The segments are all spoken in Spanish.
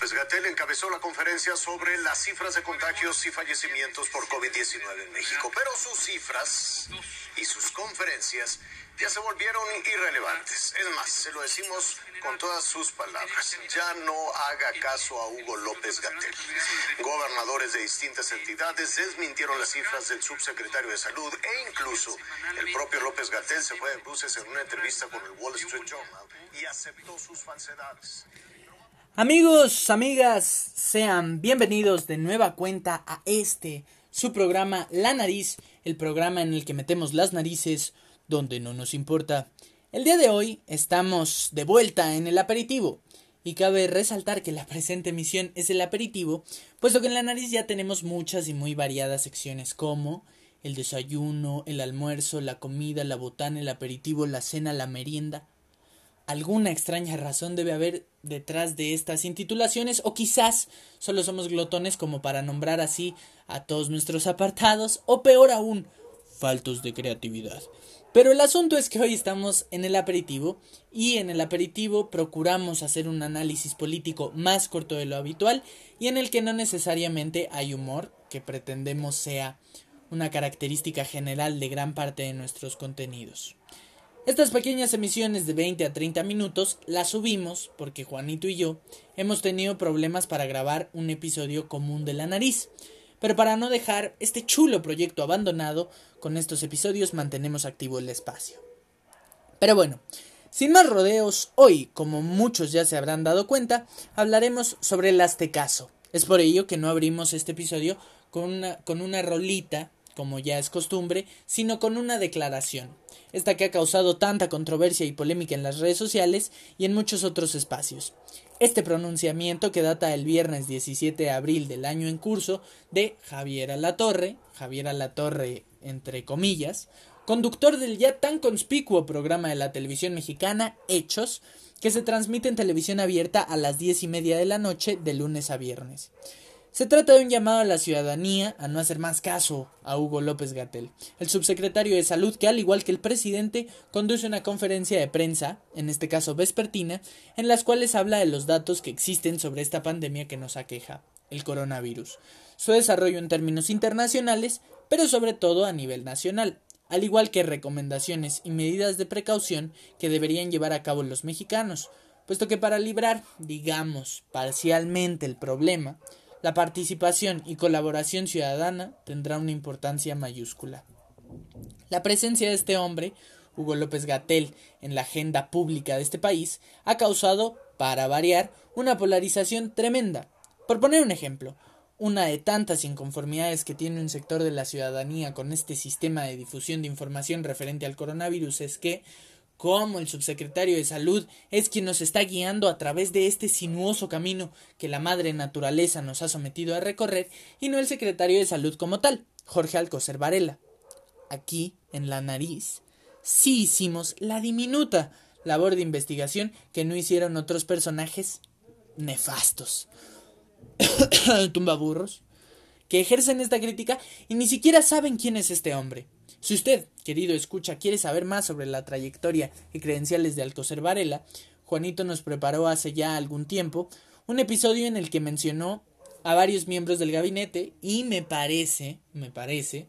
López Gatel encabezó la conferencia sobre las cifras de contagios y fallecimientos por COVID-19 en México, pero sus cifras y sus conferencias ya se volvieron irrelevantes. Es más, se lo decimos con todas sus palabras. Ya no haga caso a Hugo López Gatel. Gobernadores de distintas entidades desmintieron las cifras del subsecretario de Salud e incluso el propio López Gatel se fue de bruces en una entrevista con el Wall Street Journal y aceptó sus falsedades. Amigos, amigas, sean bienvenidos de nueva cuenta a este, su programa La Nariz, el programa en el que metemos las narices donde no nos importa. El día de hoy estamos de vuelta en el aperitivo. Y cabe resaltar que la presente emisión es el aperitivo, puesto que en la nariz ya tenemos muchas y muy variadas secciones como el desayuno, el almuerzo, la comida, la botana, el aperitivo, la cena, la merienda. Alguna extraña razón debe haber detrás de estas intitulaciones o quizás solo somos glotones como para nombrar así a todos nuestros apartados o peor aún, faltos de creatividad. Pero el asunto es que hoy estamos en el aperitivo y en el aperitivo procuramos hacer un análisis político más corto de lo habitual y en el que no necesariamente hay humor, que pretendemos sea una característica general de gran parte de nuestros contenidos. Estas pequeñas emisiones de 20 a 30 minutos las subimos porque Juanito y yo hemos tenido problemas para grabar un episodio común de la nariz. Pero para no dejar este chulo proyecto abandonado, con estos episodios mantenemos activo el espacio. Pero bueno, sin más rodeos, hoy, como muchos ya se habrán dado cuenta, hablaremos sobre el Aztecaso. Es por ello que no abrimos este episodio con una, con una rolita, como ya es costumbre, sino con una declaración. Esta que ha causado tanta controversia y polémica en las redes sociales y en muchos otros espacios. Este pronunciamiento que data el viernes 17 de abril del año en curso de Javier Alatorre, Javier Alatorre entre comillas, conductor del ya tan conspicuo programa de la televisión mexicana Hechos, que se transmite en televisión abierta a las diez y media de la noche de lunes a viernes. Se trata de un llamado a la ciudadanía a no hacer más caso a Hugo López Gatel, el subsecretario de Salud que, al igual que el presidente, conduce una conferencia de prensa, en este caso vespertina, en las cuales habla de los datos que existen sobre esta pandemia que nos aqueja, el coronavirus, su desarrollo en términos internacionales, pero sobre todo a nivel nacional, al igual que recomendaciones y medidas de precaución que deberían llevar a cabo los mexicanos, puesto que para librar, digamos, parcialmente el problema, la participación y colaboración ciudadana tendrá una importancia mayúscula. La presencia de este hombre, Hugo López Gatel, en la agenda pública de este país ha causado, para variar, una polarización tremenda. Por poner un ejemplo, una de tantas inconformidades que tiene un sector de la ciudadanía con este sistema de difusión de información referente al coronavirus es que cómo el subsecretario de Salud es quien nos está guiando a través de este sinuoso camino que la madre naturaleza nos ha sometido a recorrer y no el secretario de Salud como tal, Jorge Alcocer Varela. Aquí, en la nariz, sí hicimos la diminuta labor de investigación que no hicieron otros personajes nefastos. Tumbaburros, que ejercen esta crítica y ni siquiera saben quién es este hombre. Si usted, querido escucha, quiere saber más sobre la trayectoria y credenciales de Alcocer Varela, Juanito nos preparó hace ya algún tiempo un episodio en el que mencionó a varios miembros del gabinete y me parece, me parece,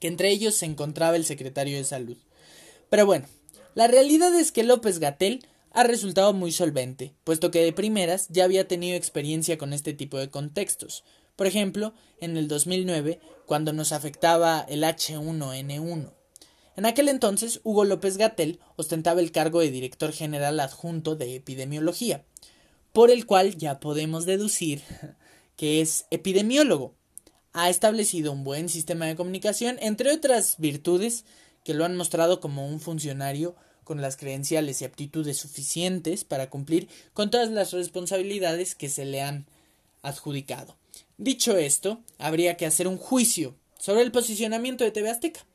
que entre ellos se encontraba el secretario de salud. Pero bueno, la realidad es que López Gatel ha resultado muy solvente, puesto que de primeras ya había tenido experiencia con este tipo de contextos. Por ejemplo, en el 2009, cuando nos afectaba el H1N1. En aquel entonces, Hugo López Gatel ostentaba el cargo de director general adjunto de epidemiología, por el cual ya podemos deducir que es epidemiólogo. Ha establecido un buen sistema de comunicación, entre otras virtudes que lo han mostrado como un funcionario con las credenciales y aptitudes suficientes para cumplir con todas las responsabilidades que se le han adjudicado. Dicho esto, habría que hacer un juicio sobre el posicionamiento de TV Azteca,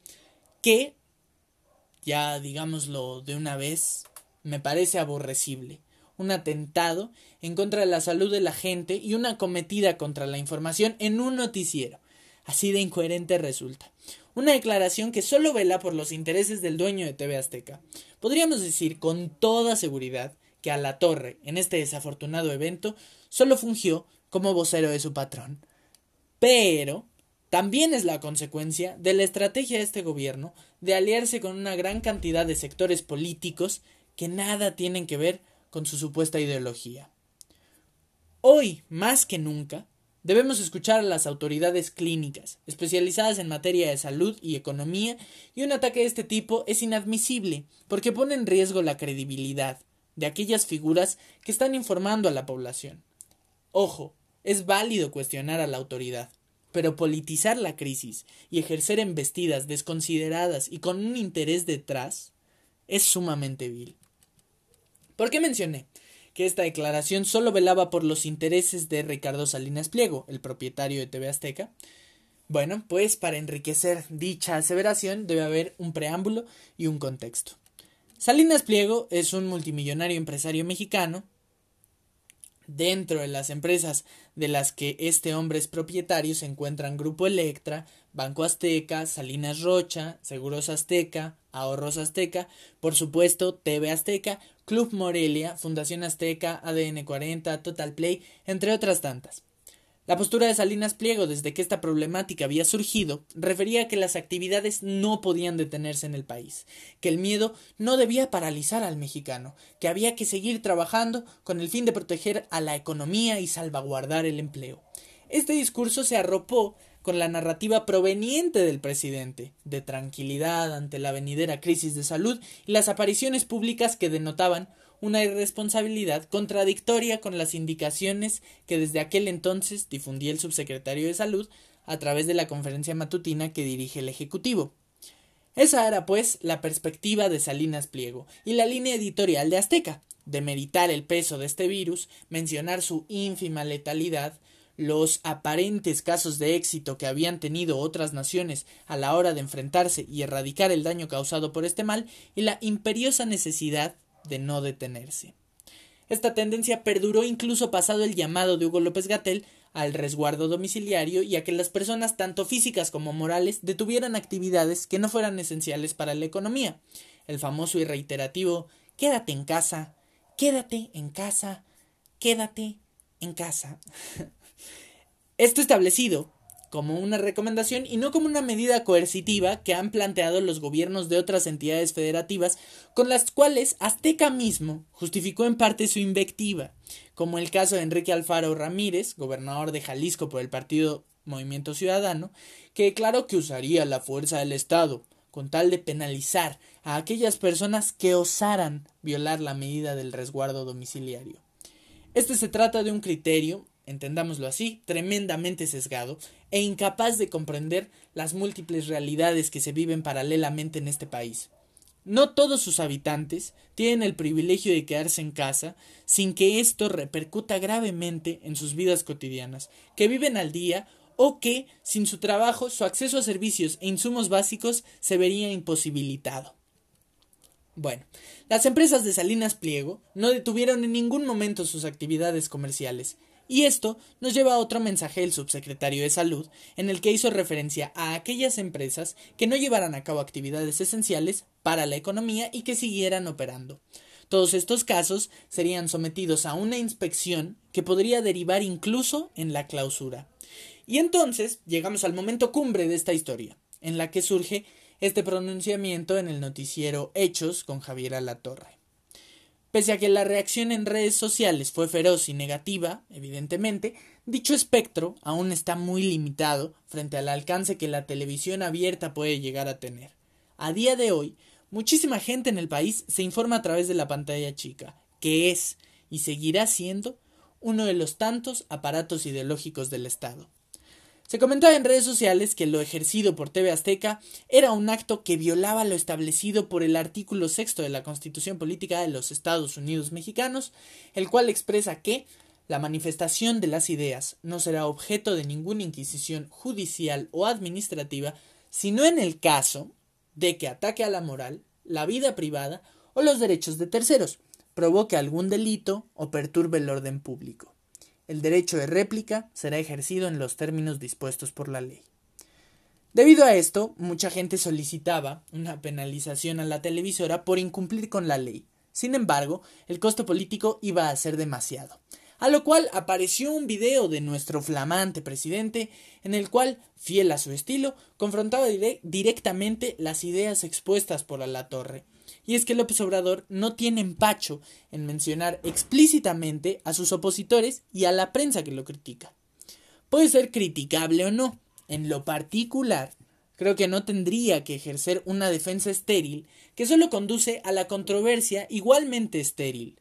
que, ya digámoslo de una vez, me parece aborrecible, un atentado en contra de la salud de la gente y una cometida contra la información en un noticiero. Así de incoherente resulta. Una declaración que solo vela por los intereses del dueño de TV Azteca. Podríamos decir con toda seguridad que a la torre, en este desafortunado evento, solo fungió como vocero de su patrón. Pero también es la consecuencia de la estrategia de este gobierno de aliarse con una gran cantidad de sectores políticos que nada tienen que ver con su supuesta ideología. Hoy, más que nunca, debemos escuchar a las autoridades clínicas, especializadas en materia de salud y economía, y un ataque de este tipo es inadmisible, porque pone en riesgo la credibilidad de aquellas figuras que están informando a la población. Ojo, es válido cuestionar a la autoridad, pero politizar la crisis y ejercer embestidas desconsideradas y con un interés detrás es sumamente vil. ¿Por qué mencioné que esta declaración solo velaba por los intereses de Ricardo Salinas Pliego, el propietario de TV Azteca? Bueno, pues para enriquecer dicha aseveración debe haber un preámbulo y un contexto. Salinas Pliego es un multimillonario empresario mexicano Dentro de las empresas de las que este hombre es propietario se encuentran Grupo Electra, Banco Azteca, Salinas Rocha, Seguros Azteca, Ahorros Azteca, por supuesto TV Azteca, Club Morelia, Fundación Azteca, ADN 40, Total Play, entre otras tantas. La postura de Salinas Pliego desde que esta problemática había surgido refería a que las actividades no podían detenerse en el país, que el miedo no debía paralizar al mexicano, que había que seguir trabajando con el fin de proteger a la economía y salvaguardar el empleo. Este discurso se arropó con la narrativa proveniente del presidente, de tranquilidad ante la venidera crisis de salud y las apariciones públicas que denotaban una irresponsabilidad contradictoria con las indicaciones que desde aquel entonces difundía el subsecretario de Salud a través de la conferencia matutina que dirige el Ejecutivo. Esa era, pues, la perspectiva de Salinas Pliego y la línea editorial de Azteca, de meritar el peso de este virus, mencionar su ínfima letalidad, los aparentes casos de éxito que habían tenido otras naciones a la hora de enfrentarse y erradicar el daño causado por este mal y la imperiosa necesidad de no detenerse. Esta tendencia perduró incluso pasado el llamado de Hugo López Gatel al resguardo domiciliario y a que las personas, tanto físicas como morales, detuvieran actividades que no fueran esenciales para la economía. El famoso y reiterativo quédate en casa, quédate en casa, quédate en casa. Esto establecido como una recomendación y no como una medida coercitiva que han planteado los gobiernos de otras entidades federativas con las cuales Azteca mismo justificó en parte su invectiva, como el caso de Enrique Alfaro Ramírez, gobernador de Jalisco por el partido Movimiento Ciudadano, que declaró que usaría la fuerza del Estado con tal de penalizar a aquellas personas que osaran violar la medida del resguardo domiciliario. Este se trata de un criterio entendámoslo así, tremendamente sesgado e incapaz de comprender las múltiples realidades que se viven paralelamente en este país. No todos sus habitantes tienen el privilegio de quedarse en casa sin que esto repercuta gravemente en sus vidas cotidianas, que viven al día o que, sin su trabajo, su acceso a servicios e insumos básicos se vería imposibilitado. Bueno, las empresas de Salinas Pliego no detuvieron en ningún momento sus actividades comerciales, y esto nos lleva a otro mensaje del subsecretario de Salud, en el que hizo referencia a aquellas empresas que no llevaran a cabo actividades esenciales para la economía y que siguieran operando. Todos estos casos serían sometidos a una inspección que podría derivar incluso en la clausura. Y entonces llegamos al momento cumbre de esta historia, en la que surge este pronunciamiento en el noticiero Hechos con Javier Alatorre. Pese a que la reacción en redes sociales fue feroz y negativa, evidentemente, dicho espectro aún está muy limitado frente al alcance que la televisión abierta puede llegar a tener. A día de hoy, muchísima gente en el país se informa a través de la pantalla chica, que es y seguirá siendo uno de los tantos aparatos ideológicos del Estado. Se comentaba en redes sociales que lo ejercido por TV Azteca era un acto que violaba lo establecido por el artículo sexto de la Constitución Política de los Estados Unidos Mexicanos, el cual expresa que la manifestación de las ideas no será objeto de ninguna inquisición judicial o administrativa, sino en el caso de que ataque a la moral, la vida privada o los derechos de terceros, provoque algún delito o perturbe el orden público el derecho de réplica será ejercido en los términos dispuestos por la ley. Debido a esto, mucha gente solicitaba una penalización a la televisora por incumplir con la ley. Sin embargo, el costo político iba a ser demasiado. a lo cual apareció un video de nuestro flamante presidente en el cual, fiel a su estilo, confrontaba directamente las ideas expuestas por la torre. Y es que López Obrador no tiene empacho en mencionar explícitamente a sus opositores y a la prensa que lo critica. Puede ser criticable o no. En lo particular, creo que no tendría que ejercer una defensa estéril que solo conduce a la controversia igualmente estéril.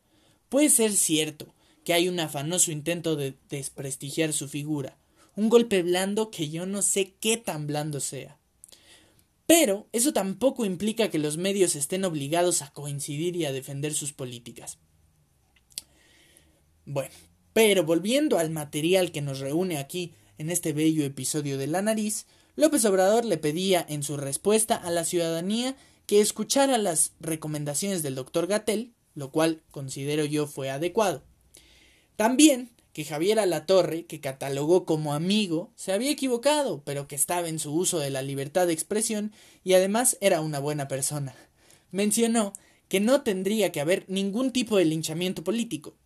Puede ser cierto que hay un afanoso intento de desprestigiar su figura, un golpe blando que yo no sé qué tan blando sea. Pero eso tampoco implica que los medios estén obligados a coincidir y a defender sus políticas. Bueno, pero volviendo al material que nos reúne aquí en este bello episodio de La Nariz, López Obrador le pedía en su respuesta a la ciudadanía que escuchara las recomendaciones del doctor Gatel, lo cual considero yo fue adecuado. También que Javier Alatorre, que catalogó como amigo, se había equivocado, pero que estaba en su uso de la libertad de expresión y además era una buena persona. Mencionó que no tendría que haber ningún tipo de linchamiento político,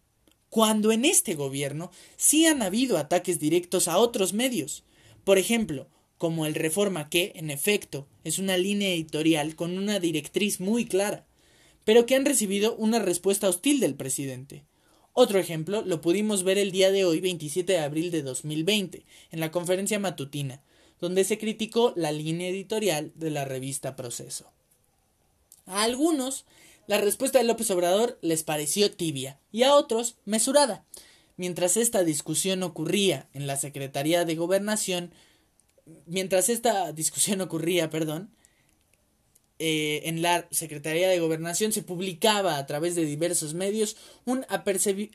cuando en este gobierno sí han habido ataques directos a otros medios. Por ejemplo, como el Reforma que, en efecto, es una línea editorial con una directriz muy clara, pero que han recibido una respuesta hostil del presidente. Otro ejemplo lo pudimos ver el día de hoy, 27 de abril de 2020, en la conferencia matutina, donde se criticó la línea editorial de la revista Proceso. A algunos, la respuesta de López Obrador les pareció tibia y a otros mesurada. Mientras esta discusión ocurría en la Secretaría de Gobernación, mientras esta discusión ocurría, perdón, eh, en la Secretaría de Gobernación se publicaba a través de diversos medios un,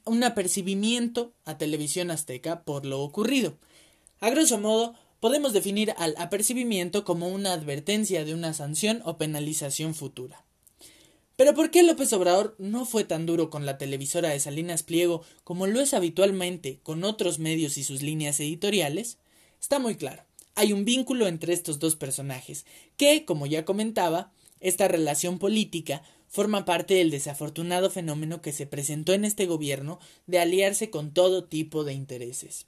un apercibimiento a Televisión Azteca por lo ocurrido. A grosso modo, podemos definir al apercibimiento como una advertencia de una sanción o penalización futura. Pero ¿por qué López Obrador no fue tan duro con la televisora de Salinas Pliego como lo es habitualmente con otros medios y sus líneas editoriales? Está muy claro. Hay un vínculo entre estos dos personajes, que, como ya comentaba, esta relación política forma parte del desafortunado fenómeno que se presentó en este gobierno de aliarse con todo tipo de intereses.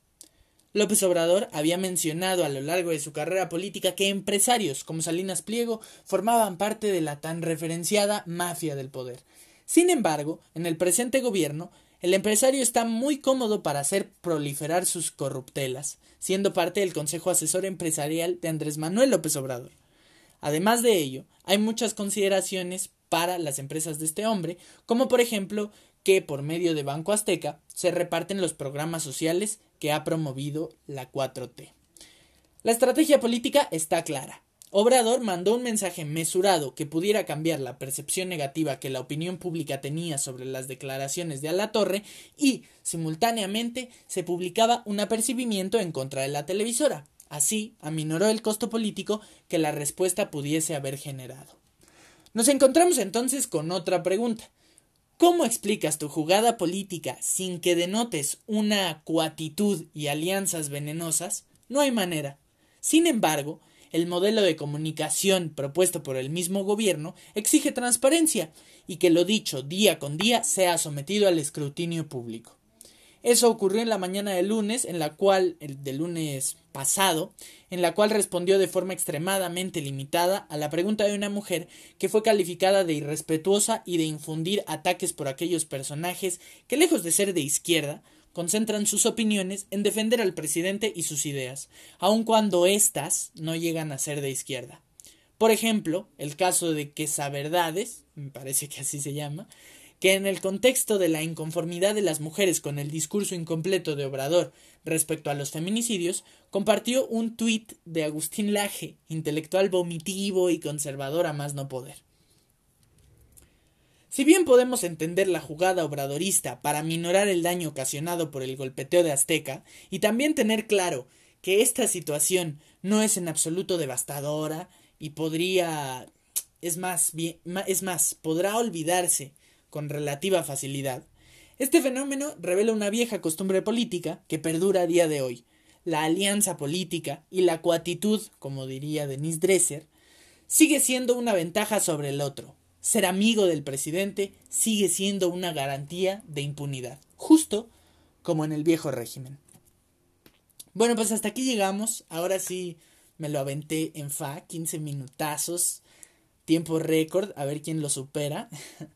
López Obrador había mencionado a lo largo de su carrera política que empresarios como Salinas Pliego formaban parte de la tan referenciada mafia del poder. Sin embargo, en el presente gobierno el empresario está muy cómodo para hacer proliferar sus corruptelas, siendo parte del Consejo Asesor Empresarial de Andrés Manuel López Obrador. Además de ello, hay muchas consideraciones para las empresas de este hombre, como por ejemplo que por medio de Banco Azteca se reparten los programas sociales que ha promovido la 4T. La estrategia política está clara. Obrador mandó un mensaje mesurado que pudiera cambiar la percepción negativa que la opinión pública tenía sobre las declaraciones de Alatorre y, simultáneamente, se publicaba un apercibimiento en contra de la televisora. Así, aminoró el costo político que la respuesta pudiese haber generado. Nos encontramos entonces con otra pregunta. ¿Cómo explicas tu jugada política sin que denotes una coatitud y alianzas venenosas? No hay manera. Sin embargo, el modelo de comunicación propuesto por el mismo gobierno exige transparencia y que lo dicho día con día sea sometido al escrutinio público. Eso ocurrió en la mañana del lunes, en la cual, el del lunes pasado, en la cual respondió de forma extremadamente limitada a la pregunta de una mujer que fue calificada de irrespetuosa y de infundir ataques por aquellos personajes que, lejos de ser de izquierda, concentran sus opiniones en defender al presidente y sus ideas, aun cuando éstas no llegan a ser de izquierda. Por ejemplo, el caso de Quesaverdades, me parece que así se llama, que en el contexto de la inconformidad de las mujeres con el discurso incompleto de Obrador respecto a los feminicidios, compartió un tuit de Agustín Laje, intelectual vomitivo y conservador a más no poder. Si bien podemos entender la jugada obradorista para minorar el daño ocasionado por el golpeteo de Azteca, y también tener claro que esta situación no es en absoluto devastadora y podría es más, es más, podrá olvidarse con relativa facilidad. Este fenómeno revela una vieja costumbre política que perdura a día de hoy. La alianza política y la coatitud, como diría Denise Dresser, sigue siendo una ventaja sobre el otro, ser amigo del presidente sigue siendo una garantía de impunidad, justo como en el viejo régimen. Bueno, pues hasta aquí llegamos. Ahora sí me lo aventé en fa, 15 minutazos, tiempo récord, a ver quién lo supera.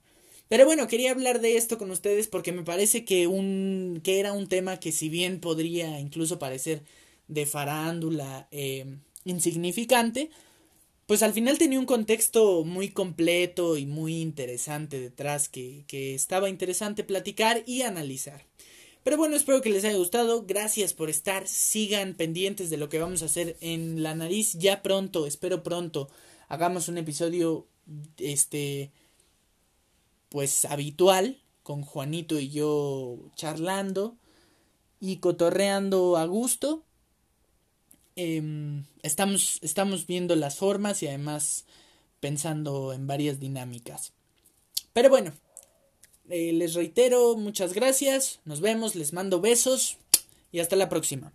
Pero bueno, quería hablar de esto con ustedes porque me parece que un que era un tema que si bien podría incluso parecer de farándula eh, insignificante, pues al final tenía un contexto muy completo y muy interesante detrás que, estaba interesante platicar y analizar. Pero bueno, espero que les haya gustado. Gracias por estar. Sigan pendientes de lo que vamos a hacer en la nariz ya pronto. Espero pronto hagamos un episodio este pues habitual con Juanito y yo charlando y cotorreando a gusto Em, estamos, estamos viendo las formas y además pensando en varias dinámicas. Pero bueno, eh, les reitero, muchas gracias, nos vemos, les mando besos y hasta la próxima.